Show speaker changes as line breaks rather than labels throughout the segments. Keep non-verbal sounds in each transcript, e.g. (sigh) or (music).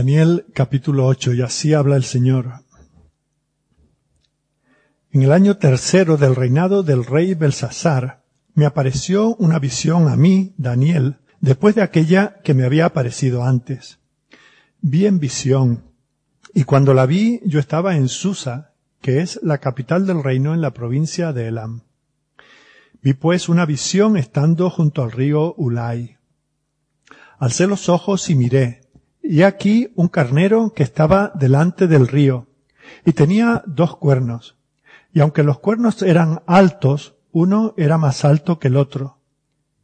Daniel capítulo 8, y así habla el Señor. En el año tercero del reinado del rey Belsasar, me apareció una visión a mí, Daniel, después de aquella que me había aparecido antes. Vi en visión, y cuando la vi yo estaba en Susa, que es la capital del reino en la provincia de Elam. Vi pues una visión estando junto al río Ulai. Alcé los ojos y miré, y aquí un carnero que estaba delante del río, y tenía dos cuernos, y aunque los cuernos eran altos, uno era más alto que el otro,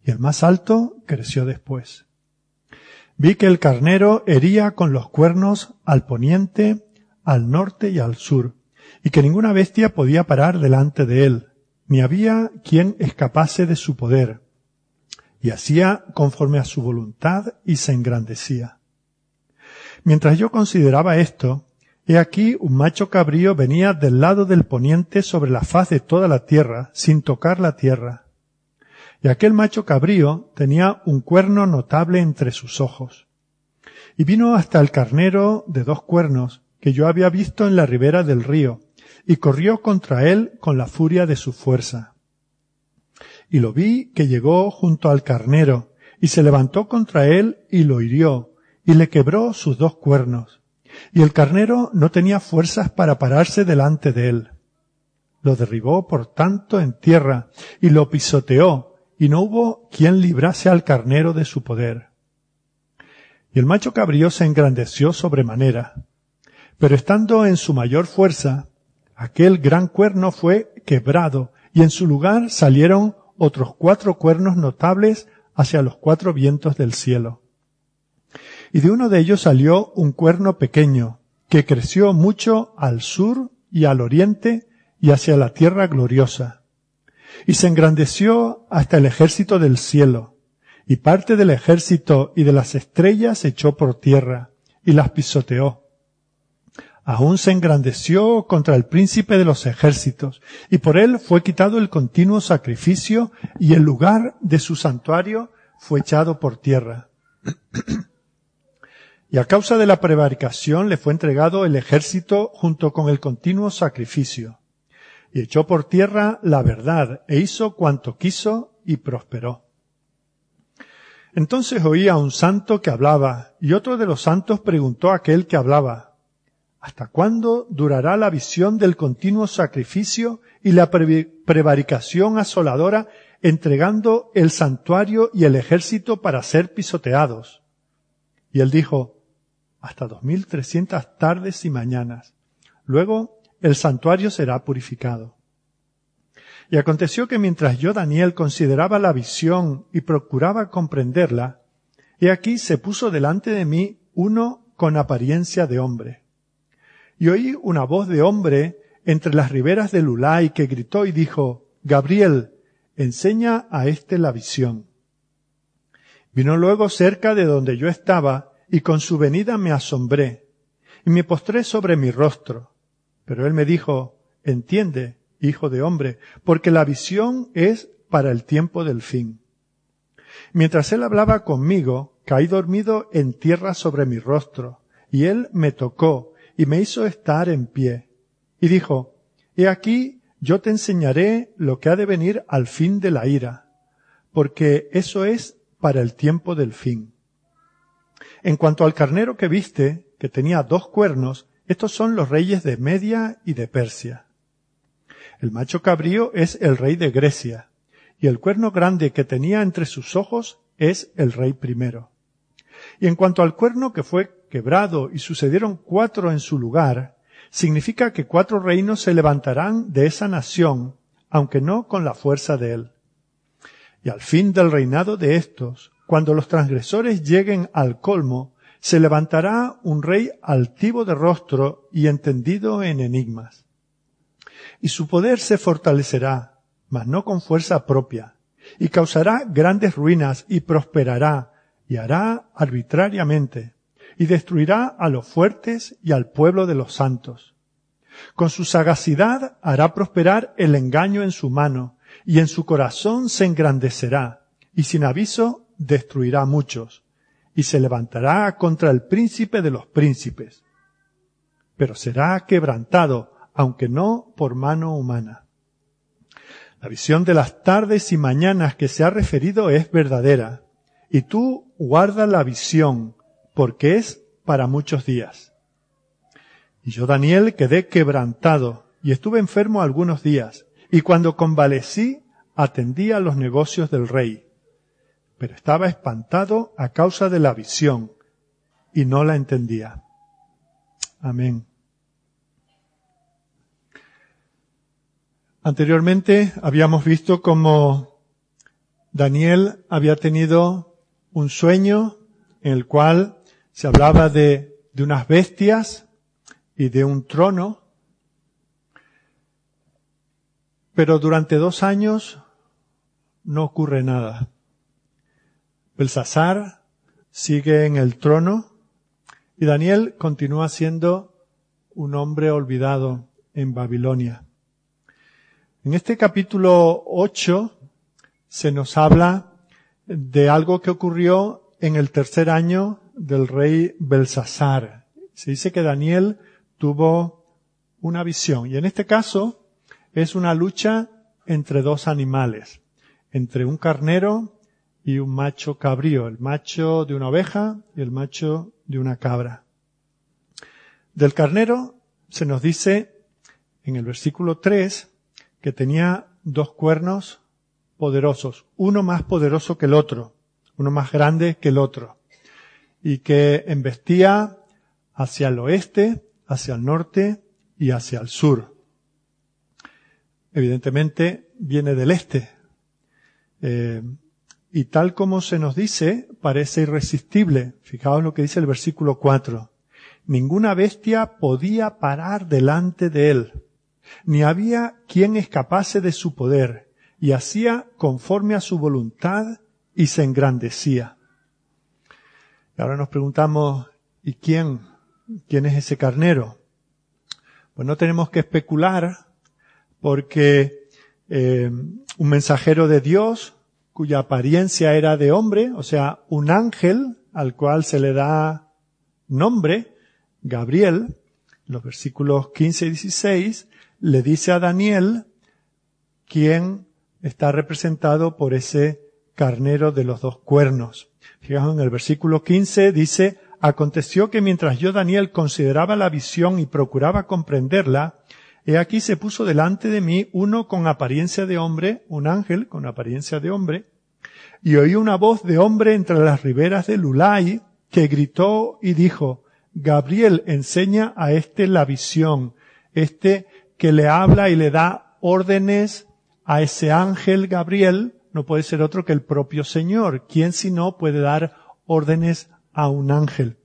y el más alto creció después. Vi que el carnero hería con los cuernos al poniente, al norte y al sur, y que ninguna bestia podía parar delante de él, ni había quien escapase de su poder, y hacía conforme a su voluntad y se engrandecía. Mientras yo consideraba esto, he aquí un macho cabrío venía del lado del poniente sobre la faz de toda la tierra, sin tocar la tierra. Y aquel macho cabrío tenía un cuerno notable entre sus ojos. Y vino hasta el carnero de dos cuernos, que yo había visto en la ribera del río, y corrió contra él con la furia de su fuerza. Y lo vi que llegó junto al carnero, y se levantó contra él y lo hirió, y le quebró sus dos cuernos. Y el carnero no tenía fuerzas para pararse delante de él. Lo derribó por tanto en tierra y lo pisoteó, y no hubo quien librase al carnero de su poder. Y el macho cabrío se engrandeció sobremanera. Pero estando en su mayor fuerza, aquel gran cuerno fue quebrado, y en su lugar salieron otros cuatro cuernos notables hacia los cuatro vientos del cielo y de uno de ellos salió un cuerno pequeño, que creció mucho al sur y al oriente y hacia la tierra gloriosa. Y se engrandeció hasta el ejército del cielo, y parte del ejército y de las estrellas echó por tierra, y las pisoteó. Aún se engrandeció contra el príncipe de los ejércitos, y por él fue quitado el continuo sacrificio, y el lugar de su santuario fue echado por tierra. Y a causa de la prevaricación le fue entregado el ejército junto con el continuo sacrificio. Y echó por tierra la verdad e hizo cuanto quiso y prosperó. Entonces oí a un santo que hablaba, y otro de los santos preguntó a aquel que hablaba, ¿Hasta cuándo durará la visión del continuo sacrificio y la prevaricación asoladora entregando el santuario y el ejército para ser pisoteados? Y él dijo, hasta dos mil trescientas tardes y mañanas. Luego el santuario será purificado. Y aconteció que mientras yo, Daniel, consideraba la visión y procuraba comprenderla, he aquí se puso delante de mí uno con apariencia de hombre. Y oí una voz de hombre entre las riberas del Ulay que gritó y dijo, Gabriel, enseña a éste la visión. Vino luego cerca de donde yo estaba y con su venida me asombré, y me postré sobre mi rostro. Pero él me dijo, entiende, hijo de hombre, porque la visión es para el tiempo del fin. Mientras él hablaba conmigo, caí dormido en tierra sobre mi rostro, y él me tocó y me hizo estar en pie. Y dijo, He aquí, yo te enseñaré lo que ha de venir al fin de la ira, porque eso es para el tiempo del fin. En cuanto al carnero que viste, que tenía dos cuernos, estos son los reyes de Media y de Persia. El macho cabrío es el rey de Grecia, y el cuerno grande que tenía entre sus ojos es el rey primero. Y en cuanto al cuerno que fue quebrado y sucedieron cuatro en su lugar, significa que cuatro reinos se levantarán de esa nación, aunque no con la fuerza de él. Y al fin del reinado de estos, cuando los transgresores lleguen al colmo, se levantará un rey altivo de rostro y entendido en enigmas. Y su poder se fortalecerá, mas no con fuerza propia, y causará grandes ruinas y prosperará, y hará arbitrariamente, y destruirá a los fuertes y al pueblo de los santos. Con su sagacidad hará prosperar el engaño en su mano, y en su corazón se engrandecerá, y sin aviso destruirá muchos, y se levantará contra el príncipe de los príncipes, pero será quebrantado, aunque no por mano humana. La visión de las tardes y mañanas que se ha referido es verdadera, y tú guarda la visión, porque es para muchos días. Y yo, Daniel, quedé quebrantado, y estuve enfermo algunos días, y cuando convalecí, atendí a los negocios del rey pero estaba espantado a causa de la visión y no la entendía. Amén. Anteriormente habíamos visto cómo Daniel había tenido un sueño en el cual se hablaba de, de unas bestias y de un trono, pero durante dos años no ocurre nada. Belsasar sigue en el trono y Daniel continúa siendo un hombre olvidado en Babilonia. En este capítulo 8 se nos habla de algo que ocurrió en el tercer año del rey Belsasar. Se dice que Daniel tuvo una visión y en este caso es una lucha entre dos animales, entre un carnero y un macho cabrío, el macho de una oveja y el macho de una cabra. Del carnero se nos dice en el versículo 3 que tenía dos cuernos poderosos, uno más poderoso que el otro, uno más grande que el otro, y que embestía hacia el oeste, hacia el norte y hacia el sur. Evidentemente viene del este. Eh, y tal como se nos dice, parece irresistible. Fijaos lo que dice el versículo 4. Ninguna bestia podía parar delante de él, ni había quien escapase de su poder, y hacía conforme a su voluntad y se engrandecía. Y ahora nos preguntamos, ¿y quién? ¿Quién es ese carnero? Pues no tenemos que especular, porque eh, un mensajero de Dios cuya apariencia era de hombre, o sea, un ángel al cual se le da nombre, Gabriel, los versículos 15 y 16, le dice a Daniel quién está representado por ese carnero de los dos cuernos. Fijaos en el versículo 15 dice, aconteció que mientras yo Daniel consideraba la visión y procuraba comprenderla, He aquí se puso delante de mí uno con apariencia de hombre, un ángel con apariencia de hombre, y oí una voz de hombre entre las riberas de Lulai que gritó y dijo, Gabriel enseña a este la visión, este que le habla y le da órdenes a ese ángel Gabriel, no puede ser otro que el propio Señor. ¿Quién si no puede dar órdenes a un ángel?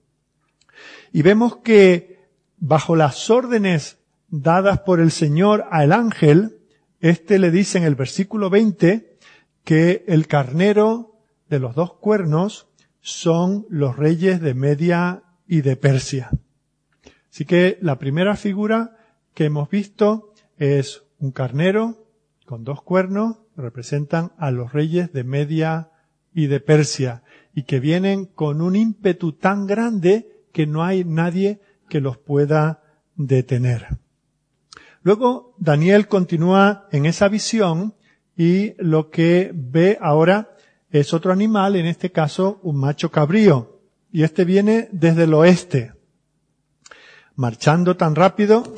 Y vemos que bajo las órdenes dadas por el Señor al ángel, este le dice en el versículo 20 que el carnero de los dos cuernos son los reyes de Media y de Persia. Así que la primera figura que hemos visto es un carnero con dos cuernos, representan a los reyes de Media y de Persia, y que vienen con un ímpetu tan grande que no hay nadie que los pueda detener. Luego Daniel continúa en esa visión y lo que ve ahora es otro animal, en este caso un macho cabrío. Y este viene desde el oeste, marchando tan rápido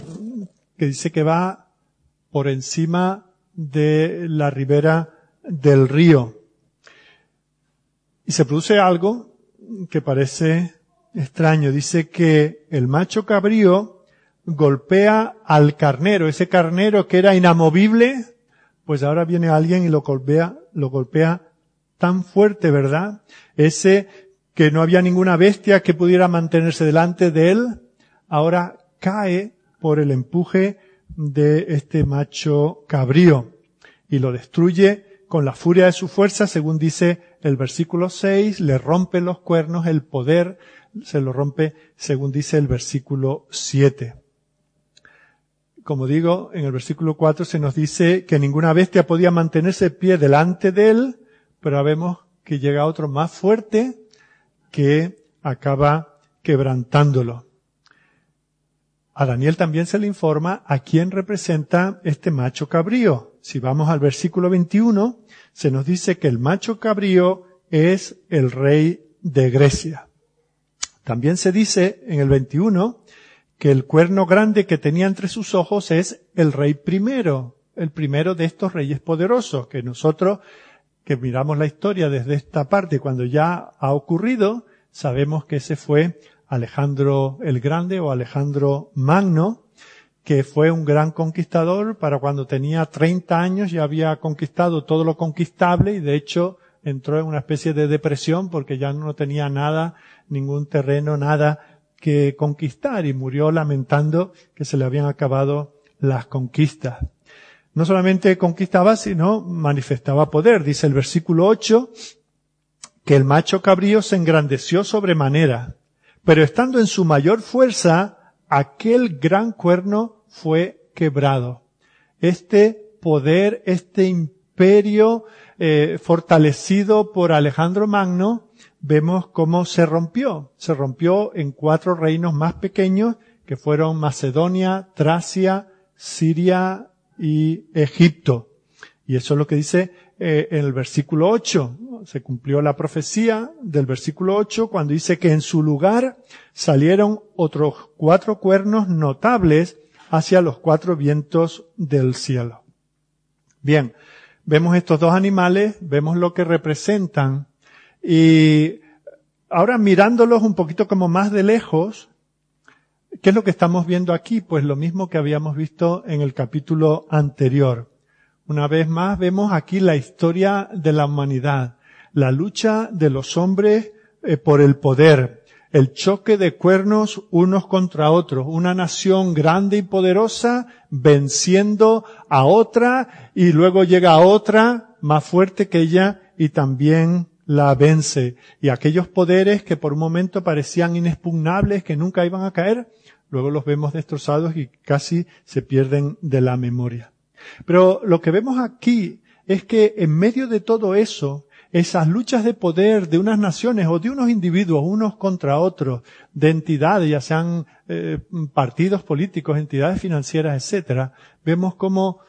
que dice que va por encima de la ribera del río. Y se produce algo que parece extraño. Dice que el macho cabrío golpea al carnero, ese carnero que era inamovible, pues ahora viene alguien y lo golpea, lo golpea tan fuerte, ¿verdad? Ese que no había ninguna bestia que pudiera mantenerse delante de él, ahora cae por el empuje de este macho cabrío y lo destruye con la furia de su fuerza, según dice el versículo 6, le rompe los cuernos, el poder se lo rompe, según dice el versículo 7 como digo, en el versículo 4 se nos dice que ninguna bestia podía mantenerse pie delante de él, pero vemos que llega otro más fuerte que acaba quebrantándolo. A Daniel también se le informa a quién representa este macho cabrío. Si vamos al versículo 21, se nos dice que el macho cabrío es el rey de Grecia. También se dice en el 21 que el cuerno grande que tenía entre sus ojos es el rey primero, el primero de estos reyes poderosos, que nosotros que miramos la historia desde esta parte cuando ya ha ocurrido, sabemos que ese fue Alejandro el Grande o Alejandro Magno, que fue un gran conquistador para cuando tenía 30 años ya había conquistado todo lo conquistable y de hecho entró en una especie de depresión porque ya no tenía nada, ningún terreno, nada que conquistar y murió lamentando que se le habían acabado las conquistas. No solamente conquistaba, sino manifestaba poder. Dice el versículo 8 que el macho cabrío se engrandeció sobremanera, pero estando en su mayor fuerza, aquel gran cuerno fue quebrado. Este poder, este imperio eh, fortalecido por Alejandro Magno, vemos cómo se rompió. Se rompió en cuatro reinos más pequeños que fueron Macedonia, Tracia, Siria y Egipto. Y eso es lo que dice eh, en el versículo 8. Se cumplió la profecía del versículo 8 cuando dice que en su lugar salieron otros cuatro cuernos notables hacia los cuatro vientos del cielo. Bien, vemos estos dos animales, vemos lo que representan y ahora mirándolos un poquito como más de lejos, ¿qué es lo que estamos viendo aquí? Pues lo mismo que habíamos visto en el capítulo anterior. Una vez más vemos aquí la historia de la humanidad, la lucha de los hombres eh, por el poder, el choque de cuernos unos contra otros, una nación grande y poderosa venciendo a otra y luego llega a otra más fuerte que ella y también la vence. Y aquellos poderes que por un momento parecían inexpugnables, que nunca iban a caer, luego los vemos destrozados y casi se pierden de la memoria. Pero lo que vemos aquí es que en medio de todo eso, esas luchas de poder de unas naciones o de unos individuos unos contra otros, de entidades, ya sean eh, partidos políticos, entidades financieras, etcétera, vemos como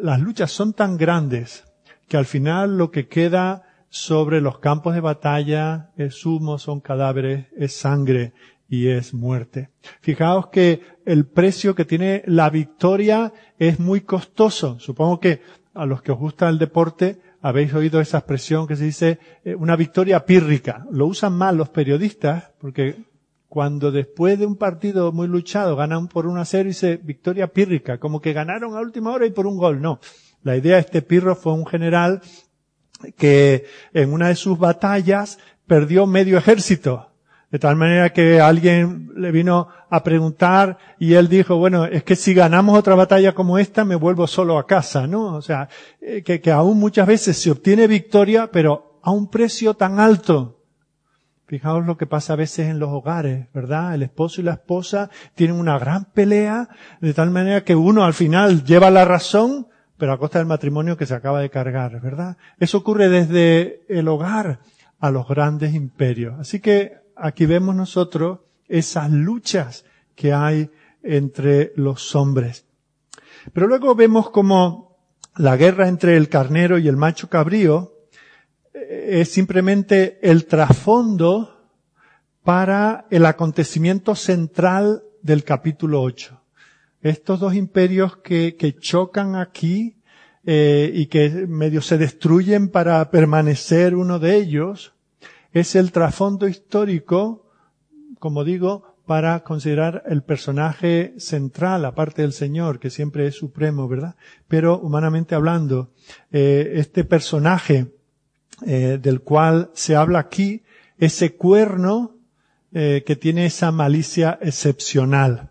las luchas son tan grandes que al final lo que queda sobre los campos de batalla es humo, son cadáveres, es sangre y es muerte. Fijaos que el precio que tiene la victoria es muy costoso. Supongo que a los que os gusta el deporte habéis oído esa expresión que se dice eh, una victoria pírrica. Lo usan mal los periodistas porque cuando después de un partido muy luchado ganan por un a 0 dice victoria pírrica, como que ganaron a última hora y por un gol. No. La idea de este Pirro fue un general que en una de sus batallas perdió medio ejército. De tal manera que alguien le vino a preguntar y él dijo, bueno, es que si ganamos otra batalla como esta me vuelvo solo a casa, ¿no? O sea, eh, que, que aún muchas veces se obtiene victoria, pero a un precio tan alto. Fijaos lo que pasa a veces en los hogares, ¿verdad? El esposo y la esposa tienen una gran pelea, de tal manera que uno al final lleva la razón, pero a costa del matrimonio que se acaba de cargar, ¿verdad? Eso ocurre desde el hogar a los grandes imperios. Así que aquí vemos nosotros esas luchas que hay entre los hombres. Pero luego vemos como la guerra entre el carnero y el macho cabrío eh, es simplemente el trasfondo para el acontecimiento central del capítulo 8 estos dos imperios que, que chocan aquí eh, y que medio se destruyen para permanecer uno de ellos, es el trasfondo histórico, como digo, para considerar el personaje central, aparte del Señor, que siempre es supremo, ¿verdad? Pero humanamente hablando, eh, este personaje eh, del cual se habla aquí, ese cuerno eh, que tiene esa malicia excepcional.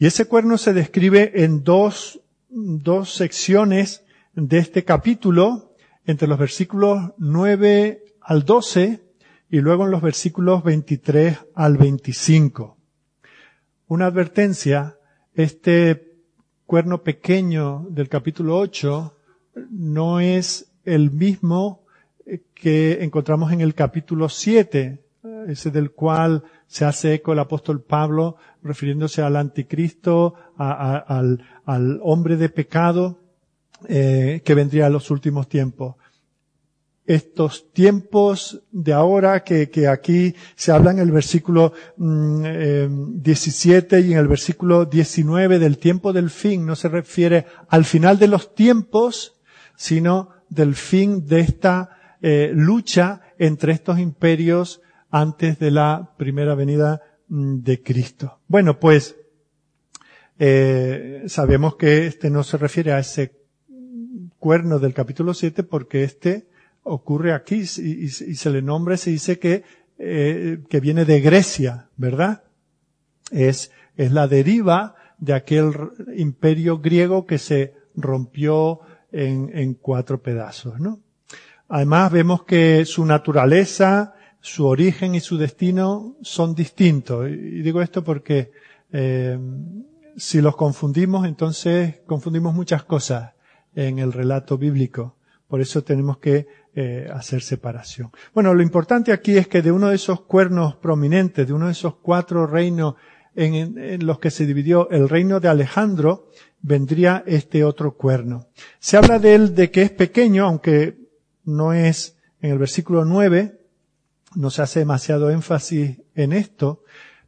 Y ese cuerno se describe en dos, dos secciones de este capítulo, entre los versículos 9 al 12 y luego en los versículos 23 al 25. Una advertencia, este cuerno pequeño del capítulo 8 no es el mismo que encontramos en el capítulo 7. ese del cual se hace eco el apóstol Pablo, refiriéndose al anticristo, al, al, hombre de pecado, eh, que vendría en los últimos tiempos. Estos tiempos de ahora que, que, aquí se habla en el versículo 17 mm, eh, y en el versículo 19 del tiempo del fin, no se refiere al final de los tiempos, sino del fin de esta eh, lucha entre estos imperios antes de la primera venida mm, de Cristo. Bueno, pues eh, sabemos que este no se refiere a ese cuerno del capítulo 7 porque este ocurre aquí y, se le nombra, se dice que, eh, que viene de Grecia, ¿verdad? Es, es la deriva de aquel imperio griego que se rompió en, en cuatro pedazos, ¿no? Además vemos que su naturaleza, su origen y su destino son distintos. Y digo esto porque eh, si los confundimos, entonces confundimos muchas cosas en el relato bíblico. Por eso tenemos que eh, hacer separación. Bueno, lo importante aquí es que de uno de esos cuernos prominentes, de uno de esos cuatro reinos en, los que se dividió el reino de Alejandro, vendría este otro cuerno. Se habla de él de que es pequeño, aunque no es en el versículo 9, no se hace demasiado énfasis en esto,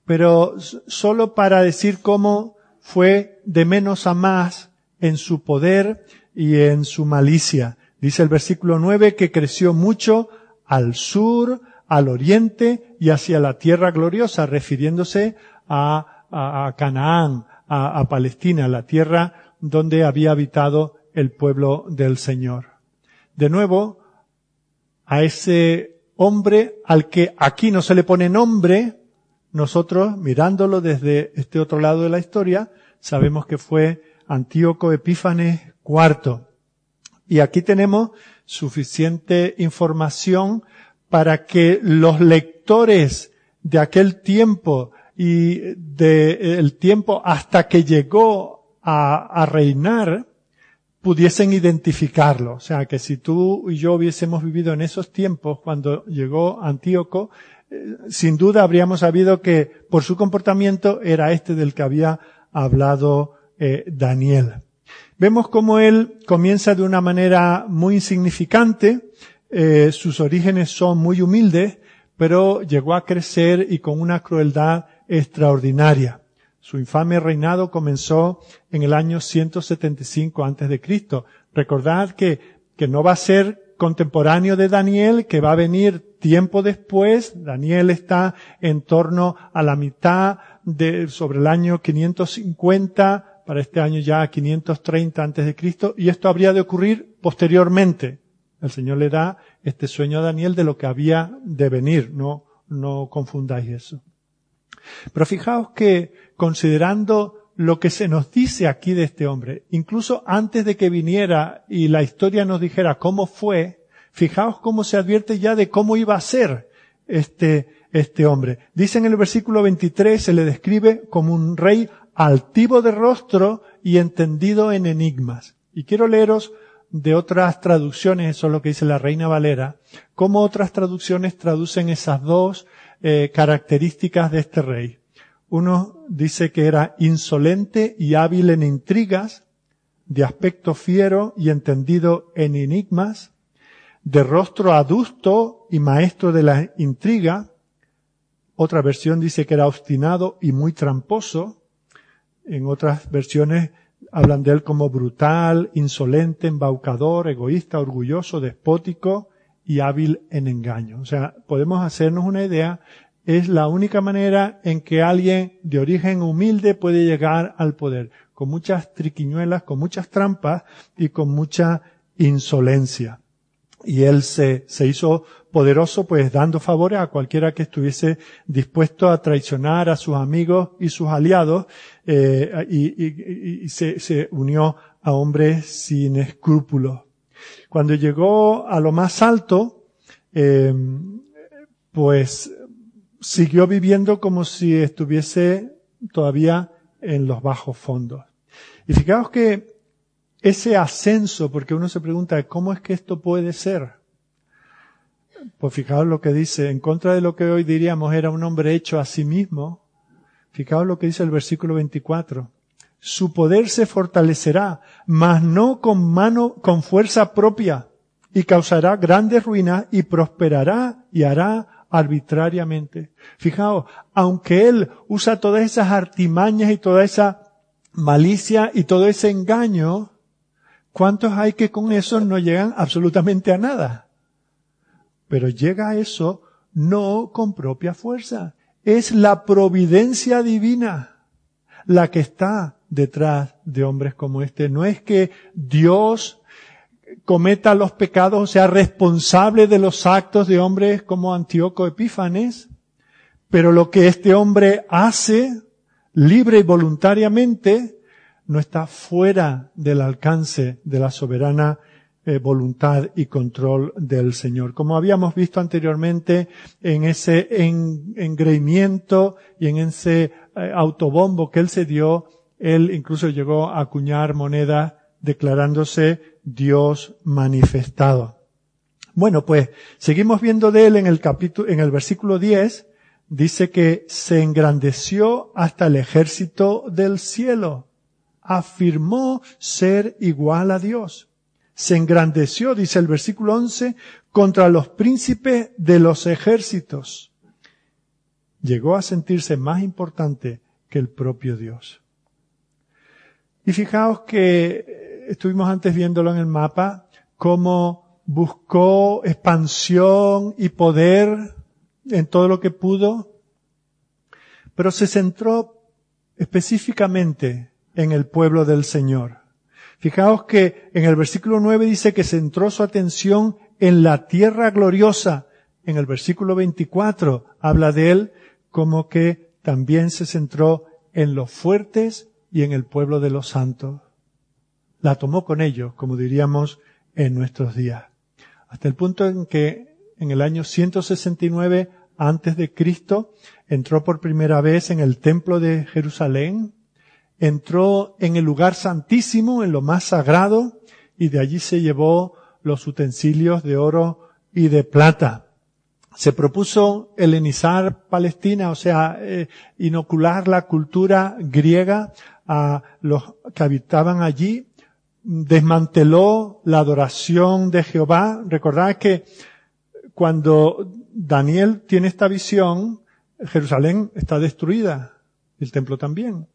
pero solo para decir cómo fue de menos a más en su poder y en su malicia. Dice el versículo 9 que creció mucho al sur, al oriente y hacia la tierra gloriosa, refiriéndose a, a, Canaán, a, a Palestina, la tierra donde había habitado el pueblo del Señor. De nuevo, a ese hombre al que aquí no se le pone nombre, nosotros, mirándolo desde este otro lado de la historia, sabemos que fue Antíoco Epífanes IV. Y aquí tenemos suficiente información para que los lectores de aquel tiempo y del tiempo hasta que llegó a, reinar pudiesen identificarlo. O sea, que si tú y yo hubiésemos vivido en esos tiempos cuando llegó Antíoco, eh, sin duda habríamos sabido que por su comportamiento era este del que había hablado eh, Daniel. Vemos cómo él comienza de una manera muy insignificante, eh, sus orígenes son muy humildes, pero llegó a crecer y con una crueldad extraordinaria. Su infame reinado comenzó en el año 175 antes de Cristo. Recordad que, que no va a ser contemporáneo de Daniel, que va a venir tiempo después. Daniel está en torno a la mitad de, sobre el año 550 para este año ya 530 antes de Cristo, y esto habría de ocurrir posteriormente. El Señor le da este sueño a Daniel de lo que había de venir, no, no confundáis eso. Pero fijaos que considerando lo que se nos dice aquí de este hombre, incluso antes de que viniera y la historia nos dijera cómo fue, fijaos cómo se advierte ya de cómo iba a ser este, este hombre. Dice en el versículo 23, se le describe como un rey altivo de rostro y entendido en enigmas. Y quiero leeros de otras traducciones, eso es lo que dice la Reina Valera, cómo otras traducciones traducen esas dos eh, características de este rey. Uno dice que era insolente y hábil en intrigas, de aspecto fiero y entendido en enigmas, de rostro adusto y maestro de la intriga. Otra versión dice que era obstinado y muy tramposo, en otras versiones hablan de él como brutal, insolente, embaucador, egoísta, orgulloso, despótico y hábil en engaño. O sea, podemos hacernos una idea, es la única manera en que alguien de origen humilde puede llegar al poder, con muchas triquiñuelas, con muchas trampas y con mucha insolencia. Y él se, se hizo poderoso pues dando favores a cualquiera que estuviese dispuesto a traicionar a sus amigos y sus aliados eh, y, se, se, unió a hombres sin escrúpulos. Cuando llegó a lo más alto, eh, pues siguió viviendo como si estuviese todavía en los bajos fondos. Y fijaos que ese ascenso, porque uno se pregunta, ¿cómo es que esto puede ser? Pues fijaos lo que dice, en contra de lo que hoy diríamos era un hombre hecho a sí mismo, fijaos lo que dice el versículo 24. Su poder se fortalecerá, mas no con mano, con fuerza propia, y causará grandes ruinas y prosperará y hará arbitrariamente. Fijaos, aunque él usa todas esas artimañas y toda esa malicia y todo ese engaño, ¿cuántos hay que con eso no llegan absolutamente a nada? Pero llega a eso no con propia fuerza. Es la providencia divina la que está detrás de hombres como este. No es que Dios cometa los pecados, sea, responsable de los actos de hombres como Antíoco Epífanes, pero lo que este hombre hace, libre y voluntariamente, no está fuera del alcance de la soberana eh, voluntad y control del Señor. Como habíamos visto anteriormente en ese engreimiento y en ese eh, autobombo que él se dio, él incluso llegó a acuñar moneda declarándose Dios manifestado. Bueno, pues seguimos viendo de él en el capítulo, en el versículo 10, dice que se engrandeció hasta el ejército del cielo. Afirmó ser igual a Dios. Se engrandeció, dice el versículo 11, contra los príncipes de los ejércitos. Llegó a sentirse más importante que el propio Dios. Y fijaos que estuvimos antes viéndolo en el mapa, cómo buscó expansión y poder en todo lo que pudo, pero se centró específicamente en el pueblo del Señor. Fijaos que en el versículo 9 dice que centró su atención en la tierra gloriosa. En el versículo 24 habla de él como que también se centró en los fuertes y en el pueblo de los santos la tomó con ellos, como diríamos en nuestros días. Hasta el punto en que en el año 169 antes de Cristo entró por primera vez en el templo de Jerusalén, entró en el lugar santísimo, en lo más sagrado, y de allí se llevó los utensilios de oro y de plata. Se propuso helenizar Palestina, o sea, eh, inocular la cultura griega a los que habitaban allí desmanteló la adoración de Jehová. Recordad que cuando Daniel tiene esta visión, Jerusalén está destruida, el templo también.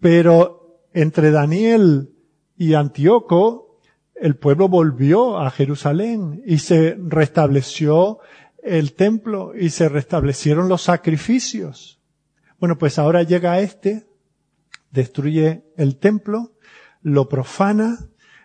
Pero entre Daniel y Antíoco, el pueblo volvió a Jerusalén y se restableció el templo y se restablecieron los sacrificios. Bueno, pues ahora llega este, destruye el templo, lo profana,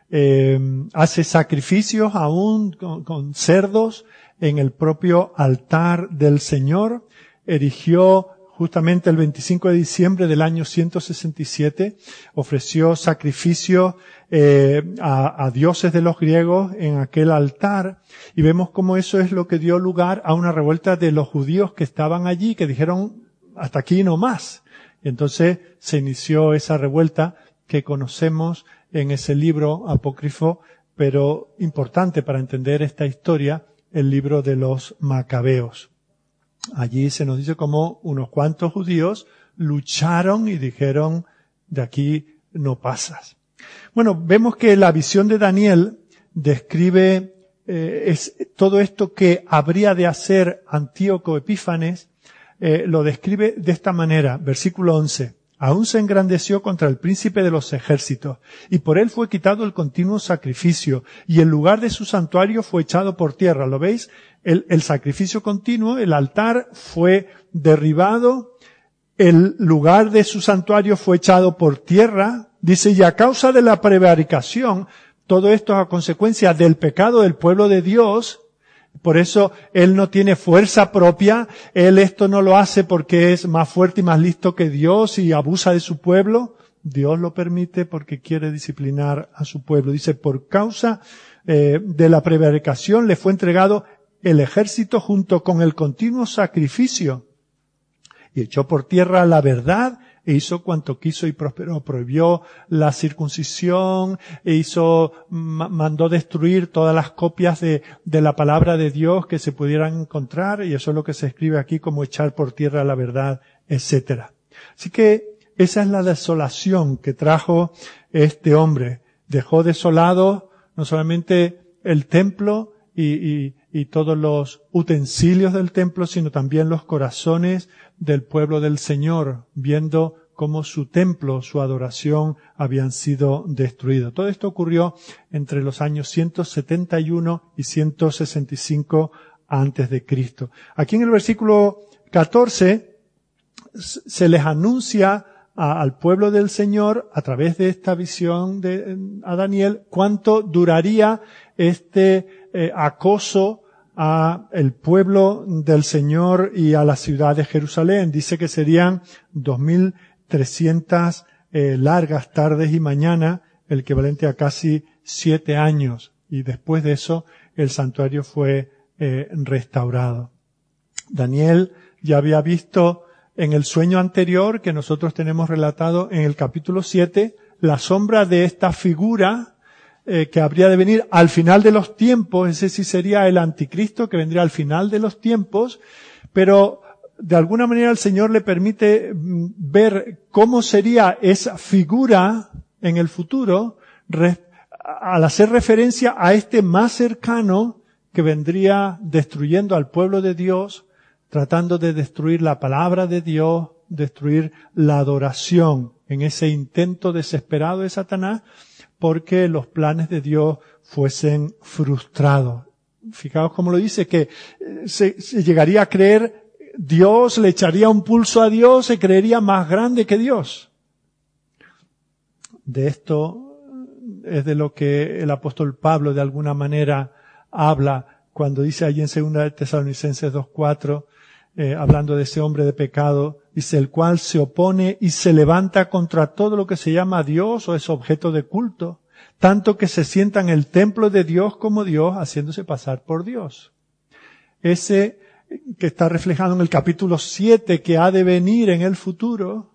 eh, hace sacrificios aún con, cerdos en el propio altar del Señor, erigió justamente el 25 de diciembre del año 167, ofreció sacrificio eh, a, a, dioses de los griegos en aquel altar y vemos cómo eso es lo que dio lugar a una revuelta de los judíos que estaban allí, que dijeron hasta aquí no más. Y entonces se inició esa revuelta que conocemos en ese libro apócrifo, pero importante para entender esta historia, el libro de los macabeos. Allí se nos dice cómo unos cuantos judíos lucharon y dijeron, de aquí no pasas. Bueno, vemos que la visión de Daniel describe eh, es, todo esto que habría de hacer Antíoco Epífanes, eh, lo describe de esta manera, versículo 11 aún se engrandeció contra el príncipe de los ejércitos, y por él fue quitado el continuo sacrificio, y el lugar de su santuario fue echado por tierra. ¿Lo veis? El, sacrificio continuo, el altar fue derribado, el lugar de su santuario fue echado por tierra, dice, y a causa de la prevaricación, todo esto a consecuencia del pecado del pueblo de Dios, por eso él no tiene fuerza propia, él esto no lo hace porque es más fuerte y más listo que Dios y abusa de su pueblo. Dios lo permite porque quiere disciplinar a su pueblo. Dice, por causa eh, de la prevaricación le fue entregado el ejército junto con el continuo sacrificio y echó por tierra la verdad e hizo cuanto quiso y prosperó. Prohibió la circuncisión, e hizo, mandó destruir todas las copias de, de la palabra de Dios que se pudieran encontrar, y eso es lo que se escribe aquí como echar por tierra la verdad, etc. Así que esa es la desolación que trajo este hombre. Dejó desolado no solamente el templo y, y todos los utensilios del templo, sino también los corazones del pueblo del Señor, viendo cómo su templo, su adoración habían sido destruidos. Todo esto ocurrió entre los años 171 y 165 antes de Cristo. Aquí en el versículo 14 se les anuncia al pueblo del Señor a través de esta visión de a Daniel cuánto duraría este eh, acoso a el pueblo del Señor y a la ciudad de Jerusalén. Dice que serían 2300 eh, largas tardes y mañana, el equivalente a casi siete años. Y después de eso, el santuario fue eh, restaurado. Daniel ya había visto en el sueño anterior que nosotros tenemos relatado en el capítulo 7 la sombra de esta figura eh, que habría de venir al final de los tiempos, ese sí sería el anticristo que vendría al final de los tiempos, pero de alguna manera el Señor le permite mm, ver cómo sería esa figura en el futuro al hacer referencia a este más cercano que vendría destruyendo al pueblo de Dios, tratando de destruir la palabra de Dios, destruir la adoración en ese intento desesperado de Satanás, porque los planes de Dios fuesen frustrados. Fijaos cómo lo dice, que eh, se, llegaría a creer Dios, le echaría un pulso a Dios, se creería más grande que Dios. De esto es de lo que el apóstol Pablo de alguna manera habla cuando dice allí en segunda de Tesalonicenses 2.4, eh, hablando de ese hombre de pecado, dice, el cual se opone y se levanta contra todo lo que se llama Dios o es objeto de culto, tanto que se sienta en el templo de Dios como Dios, haciéndose pasar por Dios. Ese que está reflejado en el capítulo 7 que ha de venir en el futuro,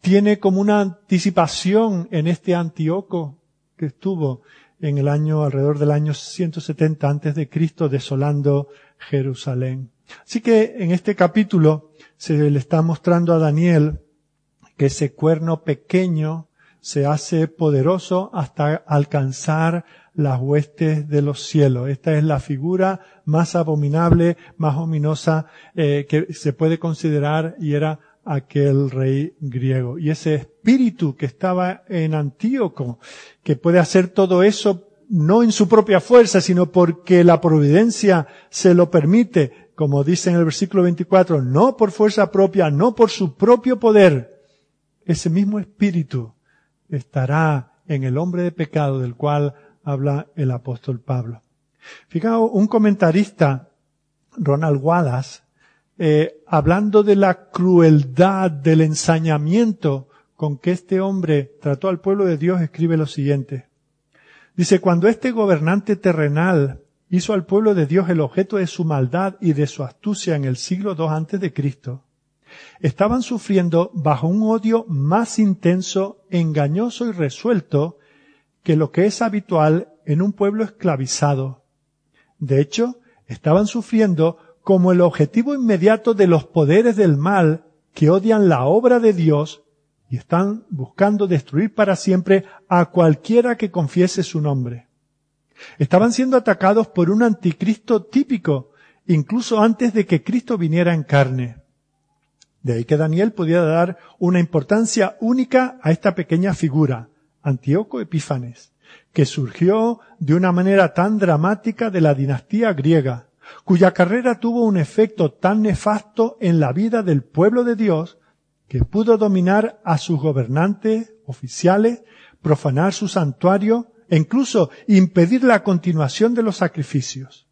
tiene como una anticipación en este Antíoco que estuvo en el año, alrededor del año 170 antes de Cristo, desolando Jerusalén. Así que en este capítulo se le está mostrando a Daniel que ese cuerno pequeño se hace poderoso hasta alcanzar las huestes de los cielos. Esta es la figura más abominable, más ominosa eh, que se puede considerar y era aquel rey griego. Y ese espíritu que estaba en Antíoco, que puede hacer todo eso no en su propia fuerza, sino porque la providencia se lo permite, como dice en el versículo 24, no por fuerza propia, no por su propio poder. Ese mismo espíritu estará en el hombre de pecado del cual habla el apóstol Pablo. Fijaos, un comentarista, Ronald Wallace, eh, hablando de la crueldad del ensañamiento con que este hombre trató al pueblo de Dios, escribe lo siguiente. Dice, cuando este gobernante terrenal hizo al pueblo de Dios el objeto de su maldad y de su astucia en el siglo II antes de Cristo, estaban sufriendo bajo un odio más intenso, engañoso y resuelto que lo que es habitual en un pueblo esclavizado. De hecho, estaban sufriendo como el objetivo inmediato de los poderes del mal que odian la obra de Dios y están buscando destruir para siempre a cualquiera que confiese su nombre. Estaban siendo atacados por un anticristo típico, incluso antes de que Cristo viniera en carne. De ahí que Daniel podía dar una importancia única a esta pequeña figura, Antíoco Epífanes, que surgió de una manera tan dramática de la dinastía griega, cuya carrera tuvo un efecto tan nefasto en la vida del pueblo de Dios que pudo dominar a sus gobernantes, oficiales, profanar su santuario e incluso impedir la continuación de los sacrificios.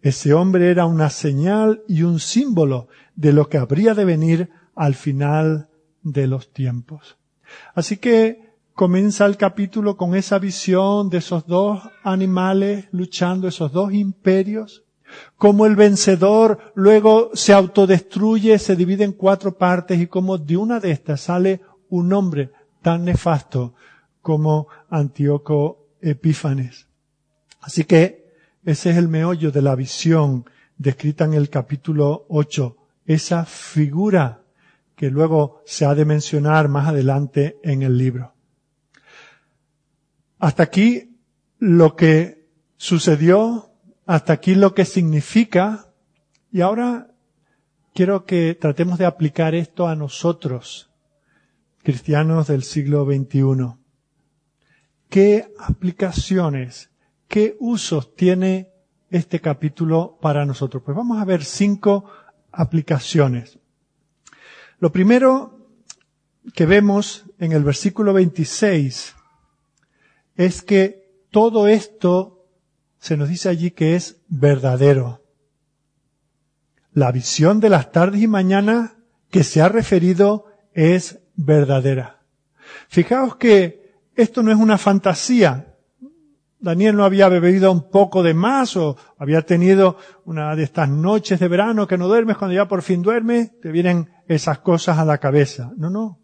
Ese hombre era una señal y un símbolo de lo que habría de venir al final de los tiempos. Así que comienza el capítulo con esa visión de esos dos animales luchando, esos dos imperios, Como el vencedor luego se autodestruye, se divide en cuatro partes y como de una de estas sale un hombre tan nefasto como Antíoco Epífanes. Así que ese es el meollo de la visión descrita en el capítulo 8, esa figura que luego se ha de mencionar más adelante en el libro. Hasta aquí lo que sucedió, hasta aquí lo que significa, y ahora quiero que tratemos de aplicar esto a nosotros, cristianos del siglo XXI. ¿Qué aplicaciones, qué usos tiene este capítulo para nosotros? Pues vamos a ver cinco aplicaciones. Lo primero que vemos en el versículo 26 es que todo esto se nos dice allí que es verdadero. La visión de las tardes y mañanas que se ha referido es verdadera. Fijaos que esto no es una fantasía. Daniel no había bebido un poco de más o había tenido una de estas noches de verano que no duermes, cuando ya por fin duermes, te vienen esas cosas a la cabeza. No, no.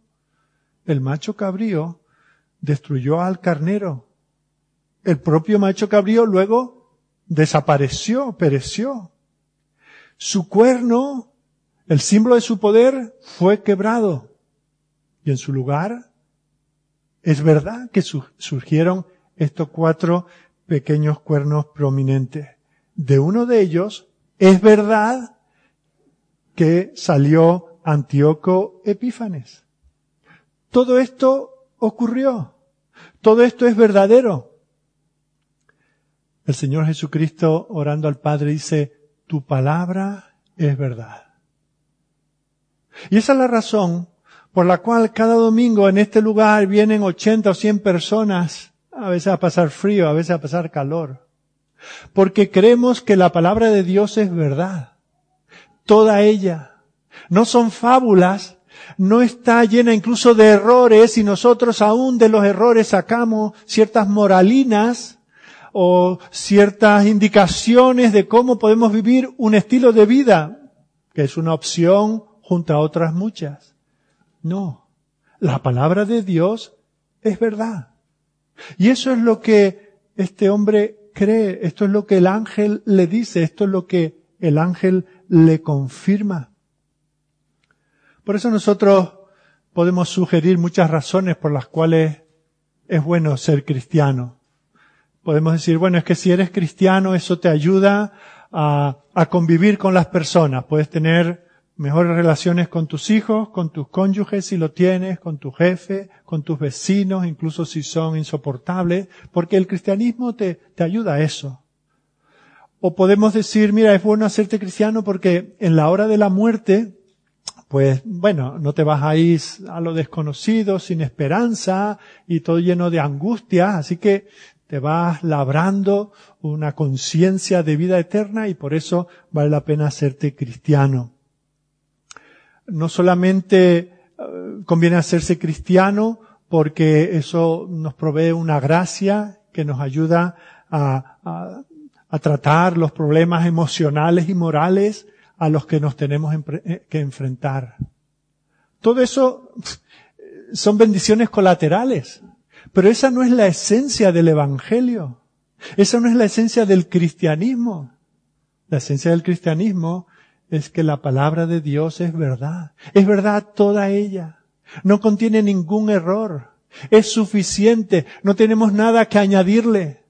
El macho cabrío destruyó al carnero. El propio macho cabrío luego desapareció, pereció. Su cuerno, el símbolo de su poder, fue quebrado. Y en su lugar, es verdad que surgieron estos cuatro pequeños cuernos prominentes. De uno de ellos, es verdad que salió Antíoco Epífanes. Todo esto ocurrió. Todo esto es verdadero. El Señor Jesucristo, orando al Padre, dice, tu palabra es verdad. Y esa es la razón por la cual cada domingo en este lugar vienen 80 o 100 personas, a veces a pasar frío, a veces a pasar calor. Porque creemos que la palabra de Dios es verdad. Toda ella. No son fábulas, no está llena incluso de errores y nosotros aún de los errores sacamos ciertas moralinas o ciertas indicaciones de cómo podemos vivir un estilo de vida, que es una opción junto a otras muchas. No, la palabra de Dios es verdad. Y eso es lo que este hombre cree, esto es lo que el ángel le dice, esto es lo que el ángel le confirma. Por eso nosotros podemos sugerir muchas razones por las cuales es bueno ser cristiano. Podemos decir, bueno, es que si eres cristiano, eso te ayuda a, convivir con las personas. Puedes tener mejores relaciones con tus hijos, con tus cónyuges si lo tienes, con tu jefe, con tus vecinos, incluso si son insoportables, porque el cristianismo te, te ayuda a eso. O podemos decir, mira, es bueno hacerte cristiano porque en la hora de la muerte, pues bueno, no te vas a ir a lo desconocido, sin esperanza y todo lleno de angustia, así que te vas labrando una conciencia de vida eterna y por eso vale la pena hacerte cristiano. No solamente eh, conviene hacerse cristiano porque eso nos provee una gracia que nos ayuda a, a, tratar los problemas emocionales y morales a los que nos tenemos eh, que enfrentar. Todo eso son bendiciones colaterales. Pero esa no es la esencia del Evangelio. Esa no es la esencia del cristianismo. La esencia del cristianismo es que la palabra de Dios es verdad. Es verdad toda ella. No contiene ningún error. Es suficiente. No tenemos nada que añadirle.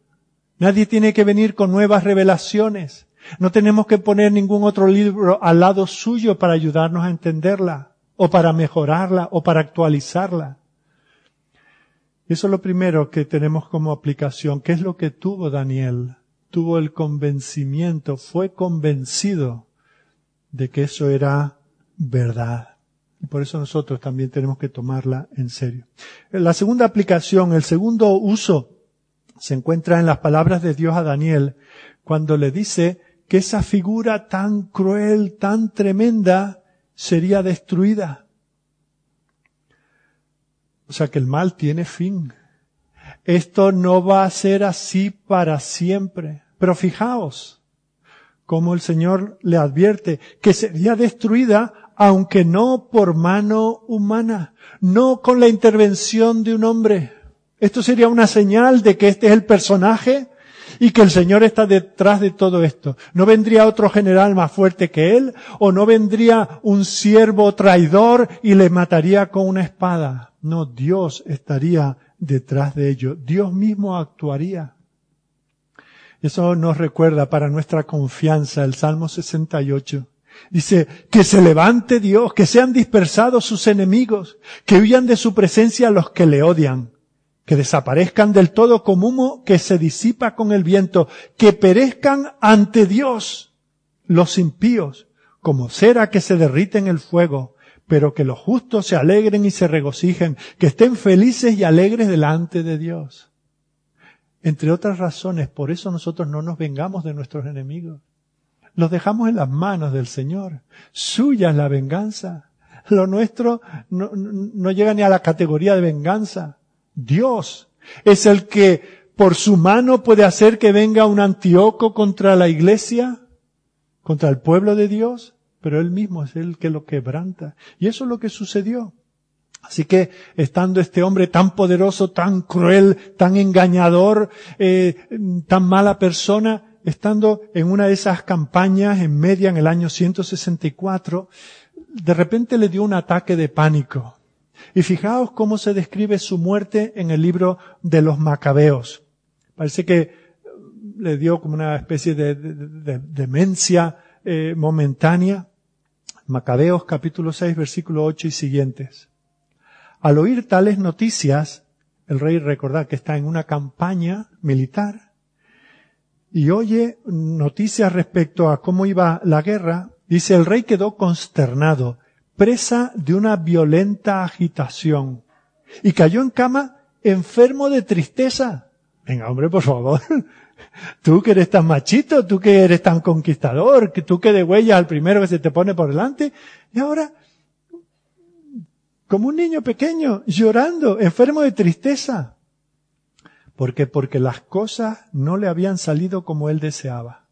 Nadie tiene que venir con nuevas revelaciones. No tenemos que poner ningún otro libro al lado suyo para ayudarnos a entenderla, o para mejorarla, o para actualizarla. Eso es lo primero que tenemos como aplicación. ¿Qué es lo que tuvo Daniel? Tuvo el convencimiento, fue convencido de que eso era verdad. Y por eso nosotros también tenemos que tomarla en serio. La segunda aplicación, el segundo uso, se encuentra en las palabras de Dios a Daniel, cuando le dice que esa figura tan cruel, tan tremenda, sería destruida. O sea que el mal tiene fin. Esto no va a ser así para siempre. Pero fijaos, como el Señor le advierte, que sería destruida aunque no por mano humana, no con la intervención de un hombre. Esto sería una señal de que este es el personaje y que el Señor está detrás de todo esto. No vendría otro general más fuerte que él o no vendría un siervo traidor y le mataría con una espada. No, Dios estaría detrás de ello. Dios mismo actuaría. Eso nos recuerda para nuestra confianza el Salmo 68. Dice, que se levante Dios, que sean dispersados sus enemigos, que huyan de su presencia los que le odian que desaparezcan del todo como humo que se disipa con el viento, que perezcan ante Dios los impíos, como cera que se derrite en el fuego, pero que los justos se alegren y se regocijen, que estén felices y alegres delante de Dios. Entre otras razones, por eso nosotros no nos vengamos de nuestros enemigos. Los dejamos en las manos del Señor. Suya es la venganza. Lo nuestro no, llega ni a la categoría de venganza. Dios es el que por su mano puede hacer que venga un Antíoco contra la iglesia, contra el pueblo de Dios, pero él mismo es el que lo quebranta. Y eso es lo que sucedió. Así que estando este hombre tan poderoso, tan cruel, tan engañador, eh, tan mala persona, estando en una de esas campañas en media en el año 164, de repente le dio un ataque de pánico. Y fijaos cómo se describe su muerte en el libro de los Macabeos. Parece que le dio como una especie de, demencia eh, momentánea. Macabeos capítulo 6 versículo 8 y siguientes. Al oír tales noticias, el rey recordad que está en una campaña militar y oye noticias respecto a cómo iba la guerra, dice el rey quedó consternado presa de una violenta agitación y cayó en cama enfermo de tristeza. Venga, hombre, por favor. (laughs) Tú que eres tan machito, tú que eres tan conquistador, que tú que de huella al primero que se te pone por delante, y ahora, como un niño pequeño, llorando, enfermo de tristeza. ¿Por qué? Porque las cosas no le habían salido como él deseaba.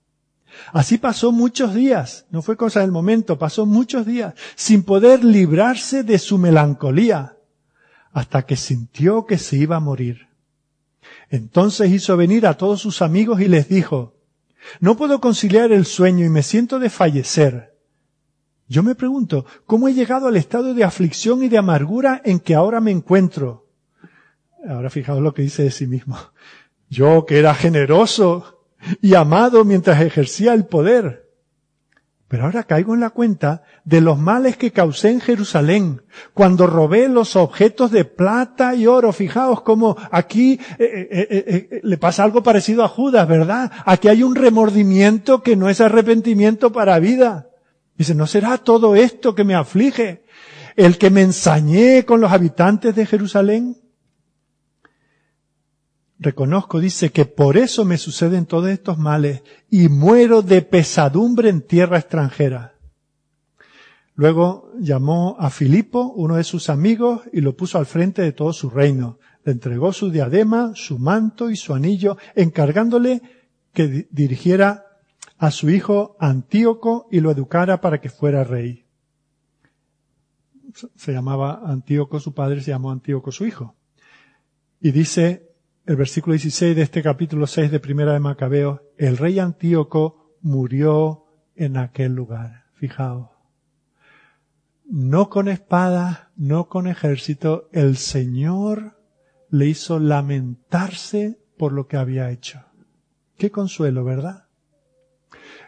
Así pasó muchos días, no fue cosa del momento, pasó muchos días, sin poder librarse de su melancolía, hasta que sintió que se iba a morir. Entonces hizo venir a todos sus amigos y les dijo, no puedo conciliar el sueño y me siento de fallecer. Yo me pregunto, ¿cómo he llegado al estado de aflicción y de amargura en que ahora me encuentro? Ahora fijaos lo que dice de sí mismo. Yo que era generoso y amado mientras ejercía el poder. Pero ahora caigo en la cuenta de los males que causé en Jerusalén cuando robé los objetos de plata y oro. Fijaos cómo aquí eh, eh, eh, le pasa algo parecido a Judas, ¿verdad? Aquí hay un remordimiento que no es arrepentimiento para vida. Dice, ¿no será todo esto que me aflige? El que me ensañé con los habitantes de Jerusalén reconozco, dice, que por eso me suceden todos estos males y muero de pesadumbre en tierra extranjera. Luego llamó a Filipo, uno de sus amigos, y lo puso al frente de todo su reino. Le entregó su diadema, su manto y su anillo, encargándole que dirigiera a su hijo Antíoco y lo educara para que fuera rey. Se llamaba Antíoco su padre, se llamó Antíoco su hijo. Y dice el versículo 16 de este capítulo 6 de Primera de Macabeo, el rey Antíoco murió en aquel lugar. Fijaos. No con espada, no con ejército, el Señor le hizo lamentarse por lo que había hecho. Qué consuelo, ¿verdad?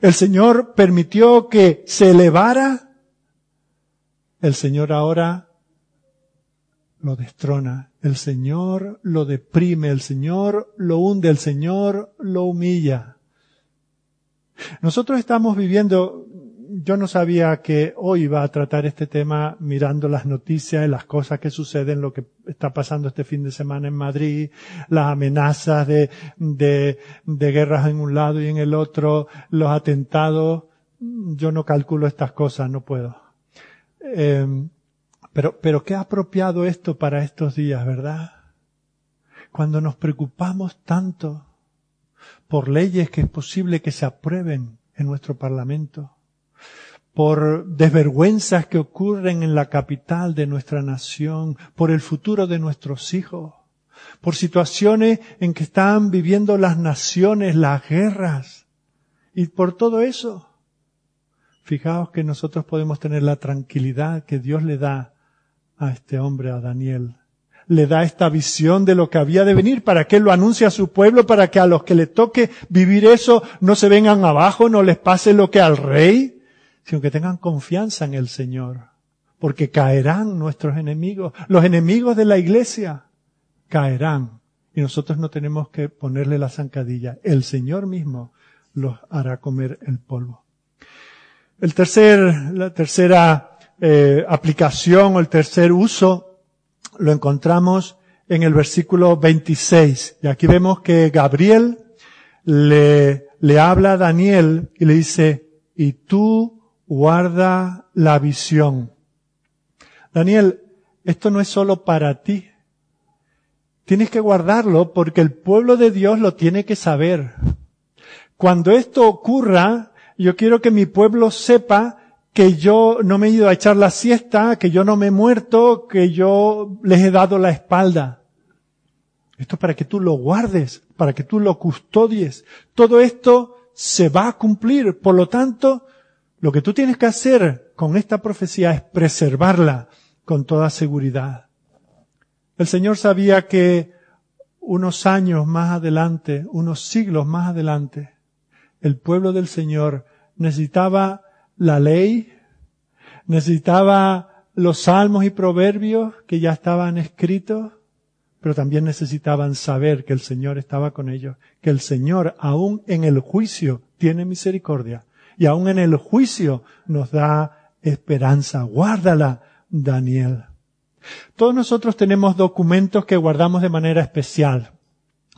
El Señor permitió que se elevara. El Señor ahora lo destrona, el Señor lo deprime, el Señor lo hunde, el Señor lo humilla. Nosotros estamos viviendo, yo no sabía que hoy iba a tratar este tema mirando las noticias las cosas que suceden, lo que está pasando este fin de semana en Madrid, las amenazas de, de, de guerras en un lado y en el otro, los atentados. Yo no calculo estas cosas, no puedo. Eh, pero, pero qué apropiado esto para estos días, ¿verdad? Cuando nos preocupamos tanto por leyes que es posible que se aprueben en nuestro parlamento, por desvergüenzas que ocurren en la capital de nuestra nación, por el futuro de nuestros hijos, por situaciones en que están viviendo las naciones, las guerras, y por todo eso. Fijaos que nosotros podemos tener la tranquilidad que Dios le da a este hombre, a Daniel. Le da esta visión de lo que había de venir para que lo anuncie a su pueblo, para que a los que le toque vivir eso no se vengan abajo, no les pase lo que al rey, sino que tengan confianza en el Señor. Porque caerán nuestros enemigos, los enemigos de la iglesia caerán. Y nosotros no tenemos que ponerle la zancadilla. El Señor mismo los hará comer el polvo. El tercer, la tercera eh, aplicación o el tercer uso lo encontramos en el versículo 26. Y aquí vemos que Gabriel le, le habla a Daniel y le dice, y tú guarda la visión. Daniel, esto no es solo para ti. Tienes que guardarlo porque el pueblo de Dios lo tiene que saber. Cuando esto ocurra, yo quiero que mi pueblo sepa que yo no me he ido a echar la siesta, que yo no me he muerto, que yo les he dado la espalda. Esto es para que tú lo guardes, para que tú lo custodies. Todo esto se va a cumplir. Por lo tanto, lo que tú tienes que hacer con esta profecía es preservarla con toda seguridad. El Señor sabía que unos años más adelante, unos siglos más adelante, el pueblo del Señor necesitaba la ley, necesitaba los salmos y proverbios que ya estaban escritos, pero también necesitaban saber que el Señor estaba con ellos, que el Señor aún en el juicio tiene misericordia y aún en el juicio nos da esperanza. Guárdala, Daniel. Todos nosotros tenemos documentos que guardamos de manera especial,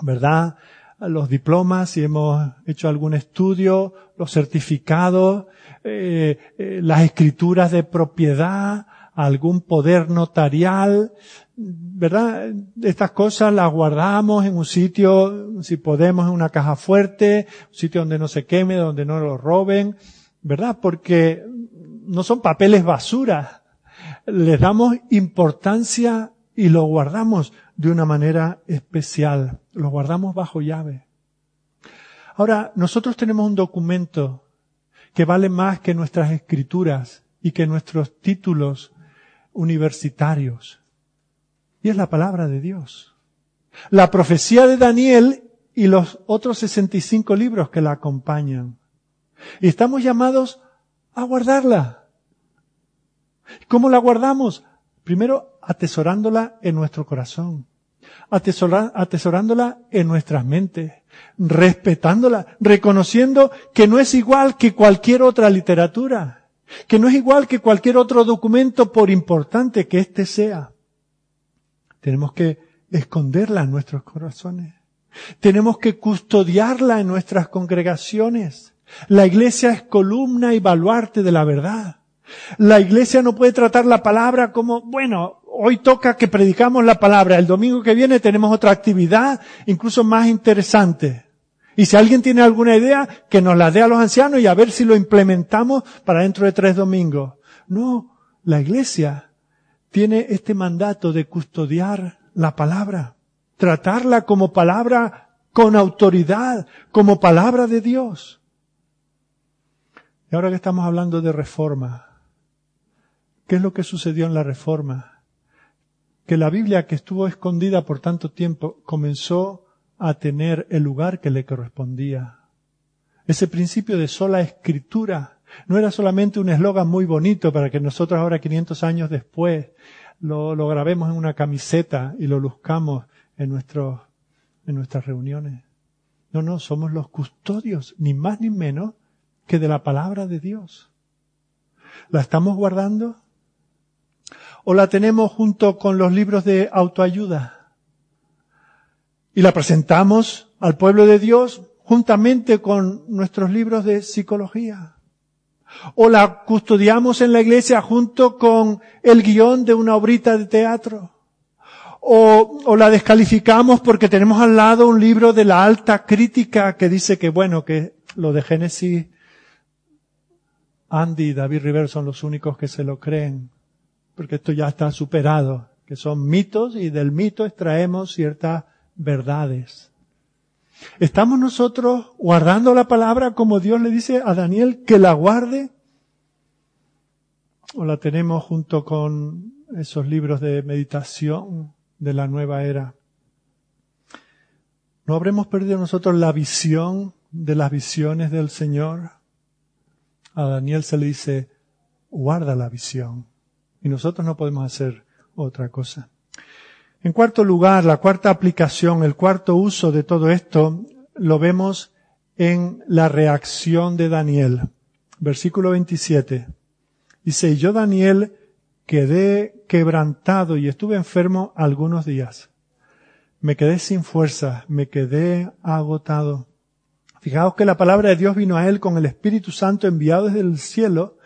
¿verdad? Los diplomas, si hemos hecho algún estudio, los certificados, eh, eh, las escrituras de propiedad, algún poder notarial, ¿verdad? Estas cosas las guardamos en un sitio, si podemos, en una caja fuerte, un sitio donde no se queme, donde no lo roben, ¿verdad? Porque no son papeles basura. Les damos importancia y lo guardamos de una manera especial. Lo guardamos bajo llave. Ahora, nosotros tenemos un documento que vale más que nuestras escrituras y que nuestros títulos universitarios. Y es la palabra de Dios. La profecía de Daniel y los otros 65 libros que la acompañan. Y estamos llamados a guardarla. ¿Cómo la guardamos? Primero, atesorándola en nuestro corazón, atesorándola en nuestras mentes, respetándola, reconociendo que no es igual que cualquier otra literatura, que no es igual que cualquier otro documento por importante que éste sea. Tenemos que esconderla en nuestros corazones. Tenemos que custodiarla en nuestras congregaciones. La iglesia es columna y baluarte de la verdad. La iglesia no puede tratar la palabra como, bueno, hoy toca que predicamos la palabra, el domingo que viene tenemos otra actividad, incluso más interesante. Y si alguien tiene alguna idea, que nos la dé a los ancianos y a ver si lo implementamos para dentro de tres domingos. No, la iglesia tiene este mandato de custodiar la palabra, tratarla como palabra con autoridad, como palabra de Dios. Y ahora que estamos hablando de reforma, ¿Qué es lo que sucedió en la Reforma? Que la Biblia, que estuvo escondida por tanto tiempo, comenzó a tener el lugar que le correspondía. Ese principio de sola escritura no era solamente un eslogan muy bonito para que nosotros ahora 500 años después lo, grabemos en una camiseta y lo luzcamos en, nuestros, en nuestras reuniones. No, no, somos los custodios, ni más ni menos que de la palabra de Dios. ¿La estamos guardando? o la tenemos junto con los libros de autoayuda y la presentamos al pueblo de Dios juntamente con nuestros libros de psicología. O la custodiamos en la iglesia junto con el guion de una obrita de teatro. O, la descalificamos porque tenemos al lado un libro de la alta crítica que dice que bueno, que lo de Génesis Andy y David Rivera son los únicos que se lo creen, porque esto ya está superado, que son mitos y del mito extraemos ciertas verdades. ¿Estamos nosotros guardando la palabra como Dios le dice a Daniel que la guarde? ¿O la tenemos junto con esos libros de meditación de la nueva era? ¿No habremos perdido nosotros la visión de las visiones del Señor? A Daniel se le dice, guarda la visión. Y nosotros no podemos hacer otra cosa. En cuarto lugar, la cuarta aplicación, el cuarto uso de todo esto, lo vemos en la reacción de Daniel. Versículo 27. Dice, yo Daniel quedé quebrantado y estuve enfermo algunos días. Me quedé sin fuerza, me quedé agotado. Fijaos que la palabra de Dios vino a él con el Espíritu Santo enviado desde el cielo.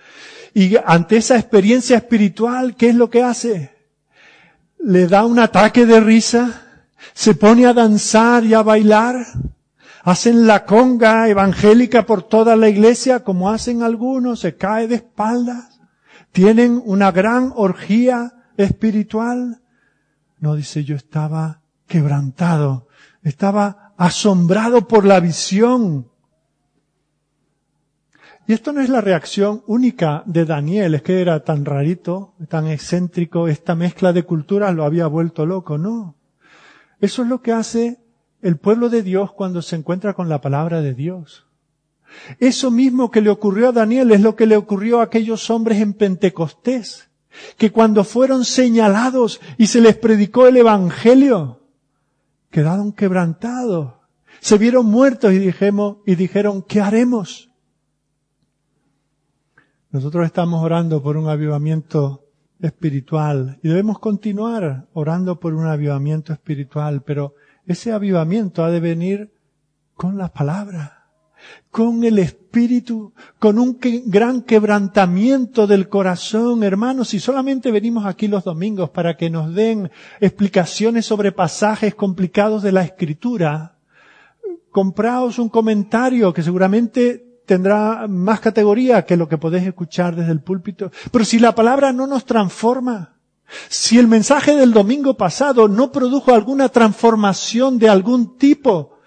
Y ante esa experiencia espiritual, ¿qué es lo que hace? Le da un ataque de risa, se pone a danzar y a bailar, hacen la conga evangélica por toda la iglesia como hacen algunos, se cae de espaldas, tienen una gran orgía espiritual. No dice yo estaba quebrantado, estaba asombrado por la visión. Y esto no es la reacción única de Daniel, es que era tan rarito, tan excéntrico, esta mezcla de culturas lo había vuelto loco, no. Eso es lo que hace el pueblo de Dios cuando se encuentra con la palabra de Dios. Eso mismo que le ocurrió a Daniel es lo que le ocurrió a aquellos hombres en Pentecostés, que cuando fueron señalados y se les predicó el Evangelio, quedaron quebrantados, se vieron muertos y, dijimos, y dijeron, ¿qué haremos? Nosotros estamos orando por un avivamiento espiritual y debemos continuar orando por un avivamiento espiritual, pero ese avivamiento ha de venir con la palabra, con el espíritu, con un gran quebrantamiento del corazón, hermanos. Si solamente venimos aquí los domingos para que nos den explicaciones sobre pasajes complicados de la escritura, compraos un comentario que seguramente tendrá más categoría que lo que podéis escuchar desde el púlpito. Pero si la palabra no nos transforma, si el mensaje del domingo pasado no produjo alguna transformación de algún tipo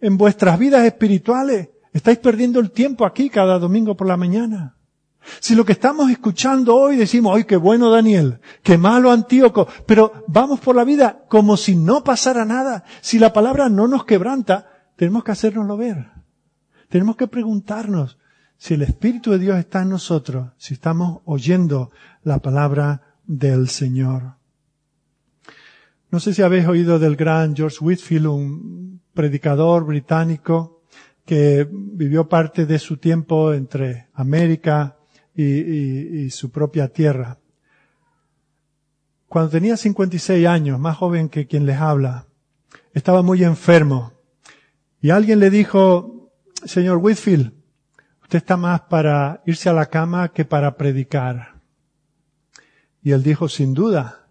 en vuestras vidas espirituales, estáis perdiendo el tiempo aquí cada domingo por la mañana. Si lo que estamos escuchando hoy decimos, ¡ay, qué bueno Daniel! ¡Qué malo Antíoco! Pero vamos por la vida como si no pasara nada. Si la palabra no nos quebranta, tenemos que hacérnoslo ver. Tenemos que preguntarnos si el Espíritu de Dios está en nosotros, si estamos oyendo la palabra del Señor. No sé si habéis oído del gran George Whitfield, un predicador británico que vivió parte de su tiempo entre América y, su propia tierra. Cuando tenía 56 años, más joven que quien les habla, estaba muy enfermo. Y alguien le dijo, señor Whitfield, usted está más para irse a la cama que para predicar. Y él dijo, sin duda.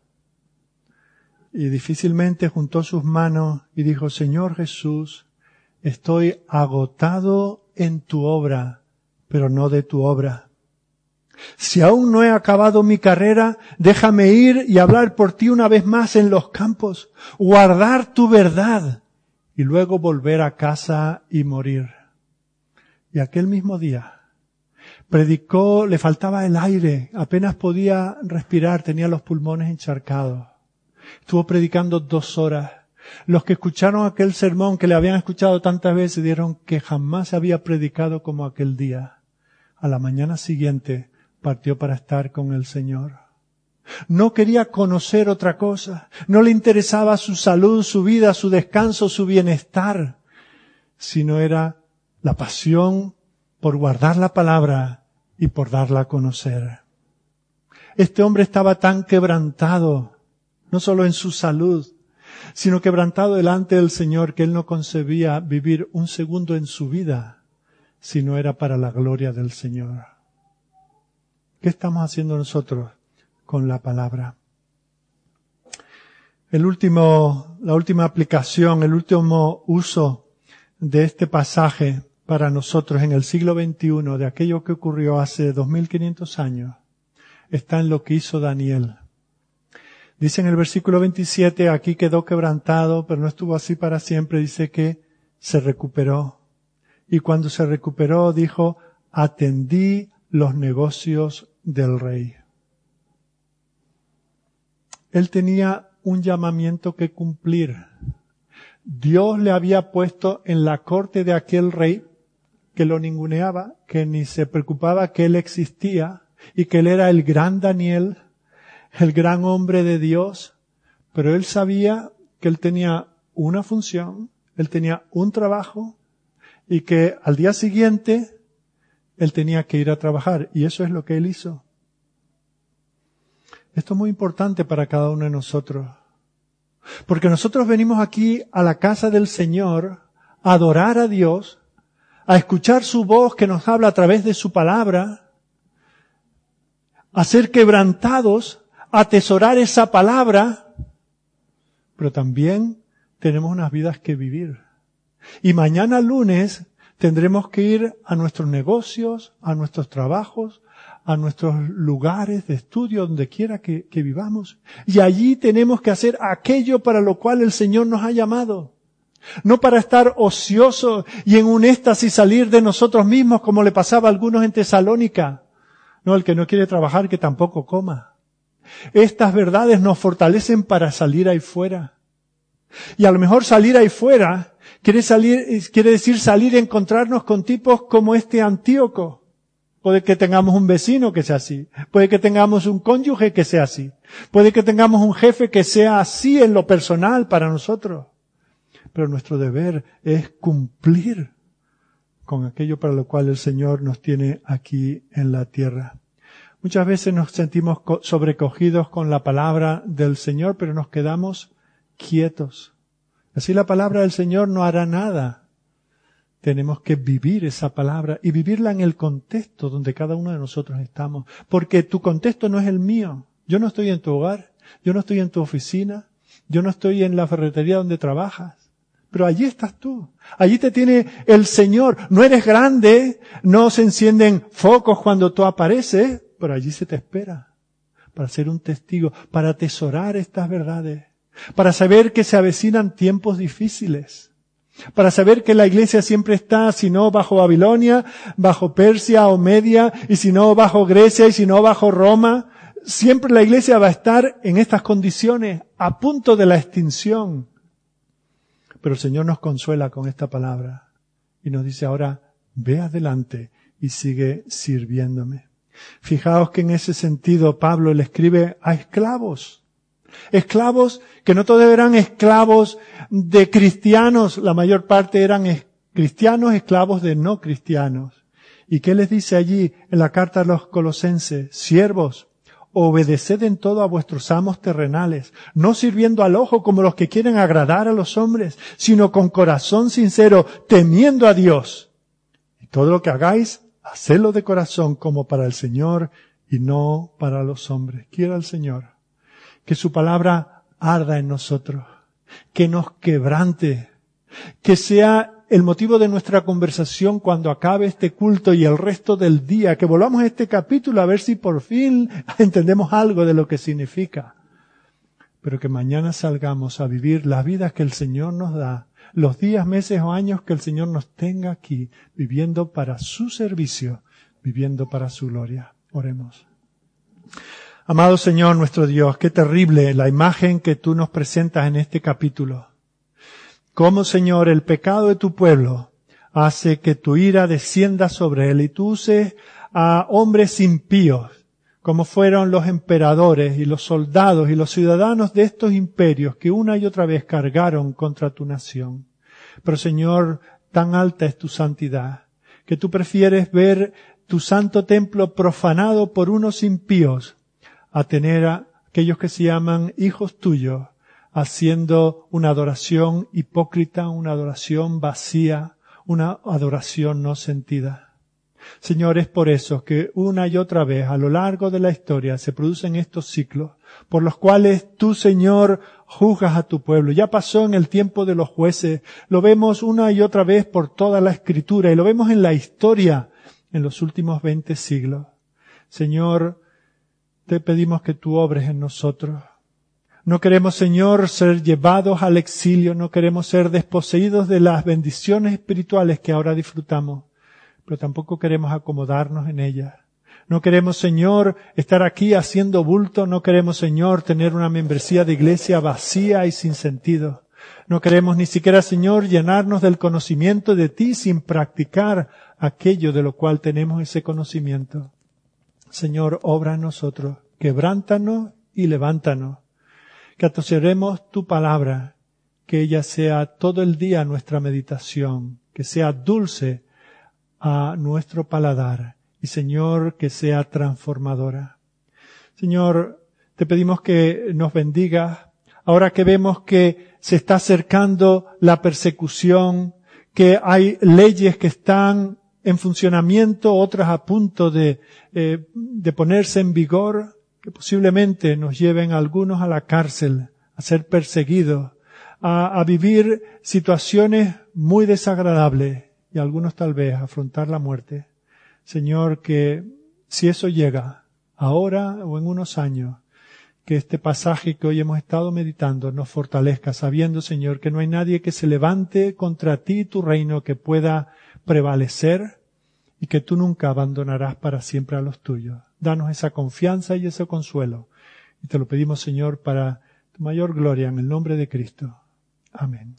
Y difícilmente juntó sus manos y dijo, Señor Jesús, estoy agotado en tu obra, pero no de tu obra. Si aún no he acabado mi carrera, déjame ir y hablar por ti una vez más en los campos, guardar tu verdad y luego volver a casa y morir. Y aquel mismo día, Predicó, le faltaba el aire, apenas podía respirar, tenía los pulmones encharcados. Estuvo predicando dos horas. Los que escucharon aquel sermón que le habían escuchado tantas veces dieron que jamás había predicado como aquel día. A la mañana siguiente partió para estar con el Señor. No quería conocer otra cosa. No le interesaba su salud, su vida, su descanso, su bienestar, sino era la pasión por guardar la palabra y por darla a conocer. Este hombre estaba tan quebrantado, no solo en su salud, sino quebrantado delante del Señor que él no concebía vivir un segundo en su vida si no era para la gloria del Señor. ¿Qué estamos haciendo nosotros con la palabra? El último, la última aplicación, el último uso de este pasaje para nosotros en el siglo XXI de aquello que ocurrió hace 2500 años está en lo que hizo Daniel. Dice en el versículo 27, aquí quedó quebrantado, pero no estuvo así para siempre, dice que se recuperó. Y cuando se recuperó dijo, atendí los negocios del rey. Él tenía un llamamiento que cumplir. Dios le había puesto en la corte de aquel rey que lo ninguneaba, que ni se preocupaba que él existía y que él era el gran Daniel, el gran hombre de Dios, pero él sabía que él tenía una función, él tenía un trabajo y que al día siguiente él tenía que ir a trabajar y eso es lo que él hizo. Esto es muy importante para cada uno de nosotros. Porque nosotros venimos aquí a la casa del Señor a adorar a Dios, a escuchar su voz que nos habla a través de su palabra, a ser quebrantados, a atesorar esa palabra, pero también tenemos unas vidas que vivir. Y mañana lunes tendremos que ir a nuestros negocios, a nuestros trabajos, a nuestros lugares de estudio, donde quiera que, vivamos. Y allí tenemos que hacer aquello para lo cual el Señor nos ha llamado. No para estar ociosos y en un éxtasis salir de nosotros mismos como le pasaba a algunos en Tesalónica. No, el que no quiere trabajar que tampoco coma. Estas verdades nos fortalecen para salir ahí fuera. Y a lo mejor salir ahí fuera quiere salir, quiere decir salir a encontrarnos con tipos como este Antíoco, Puede que tengamos un vecino que sea así. Puede que tengamos un cónyuge que sea así. Puede que tengamos un jefe que sea así en lo personal para nosotros. Pero nuestro deber es cumplir con aquello para lo cual el Señor nos tiene aquí en la tierra. Muchas veces nos sentimos sobrecogidos con la palabra del Señor, pero nos quedamos quietos. Así la palabra del Señor no hará nada tenemos que vivir esa palabra y vivirla en el contexto donde cada uno de nosotros estamos. Porque tu contexto no es el mío. Yo no estoy en tu hogar, yo no estoy en tu oficina, yo no estoy en la ferretería donde trabajas. Pero allí estás tú. Allí te tiene el Señor. No eres grande, no se encienden focos cuando tú apareces, pero allí se te espera para ser un testigo, para atesorar estas verdades, para saber que se avecinan tiempos difíciles para saber que la iglesia siempre está, si no bajo Babilonia, bajo Persia o Media, y si no bajo Grecia, y si no bajo Roma. Siempre la iglesia va a estar en estas condiciones, a punto de la extinción. Pero el Señor nos consuela con esta palabra y nos dice ahora, ve adelante y sigue sirviéndome. Fijaos que en ese sentido Pablo le escribe a esclavos. Esclavos que no todos eran esclavos de cristianos, la mayor parte eran cristianos, esclavos de no cristianos. ¿Y qué les dice allí en la carta a los colosenses? Siervos, obedeced en todo a vuestros amos terrenales, no sirviendo al ojo como los que quieren agradar a los hombres, sino con corazón sincero, temiendo a Dios. Y todo lo que hagáis, hacedlo de corazón como para el Señor y no para los hombres. Quiera el Señor que su palabra arda en nosotros, que nos quebrante, que sea el motivo de nuestra conversación cuando acabe este culto y el resto del día, que volvamos a este capítulo a ver si por fin (laughs) entendemos algo de lo que significa. Pero que mañana salgamos a vivir la vida que el Señor nos da, los días, meses o años que el Señor nos tenga aquí, viviendo para su servicio, viviendo para su gloria. Oremos. Amado Señor nuestro Dios, qué terrible la imagen que tú nos presentas en este capítulo. Cómo, Señor, el pecado de tu pueblo hace que tu ira descienda sobre él y tú uses a hombres impíos, como fueron los emperadores y los soldados y los ciudadanos de estos imperios que una y otra vez cargaron contra tu nación. Pero Señor, tan alta es tu santidad, que tú prefieres ver tu santo templo profanado por unos impíos a tener a aquellos que se llaman hijos tuyos haciendo una adoración hipócrita, una adoración vacía, una adoración no sentida. Señor, es por eso que una y otra vez a lo largo de la historia se producen estos ciclos por los cuales tú, Señor, juzgas a tu pueblo. Ya pasó en el tiempo de los jueces, lo vemos una y otra vez por toda la escritura y lo vemos en la historia en los últimos veinte siglos. Señor, te pedimos que tú obres en nosotros. No queremos, Señor, ser llevados al exilio, no queremos ser desposeídos de las bendiciones espirituales que ahora disfrutamos pero tampoco queremos acomodarnos en ella. No queremos, Señor, estar aquí haciendo bulto, no queremos, Señor, tener una membresía de iglesia vacía y sin sentido. No queremos ni siquiera, Señor, llenarnos del conocimiento de ti sin practicar aquello de lo cual tenemos ese conocimiento. Señor, obra en nosotros, quebrántanos y levántanos, que atoseremos tu palabra, que ella sea todo el día nuestra meditación, que sea dulce a nuestro paladar y Señor que sea transformadora. Señor, te pedimos que nos bendiga ahora que vemos que se está acercando la persecución, que hay leyes que están en funcionamiento, otras a punto de, eh, de ponerse en vigor, que posiblemente nos lleven algunos a la cárcel, a ser perseguidos, a, a vivir situaciones muy desagradables y algunos tal vez afrontar la muerte. Señor, que si eso llega ahora o en unos años, que este pasaje que hoy hemos estado meditando nos fortalezca, sabiendo, Señor, que no hay nadie que se levante contra ti y tu reino que pueda prevalecer y que tú nunca abandonarás para siempre a los tuyos. Danos esa confianza y ese consuelo. Y te lo pedimos, Señor, para tu mayor gloria en el nombre de Cristo. Amén.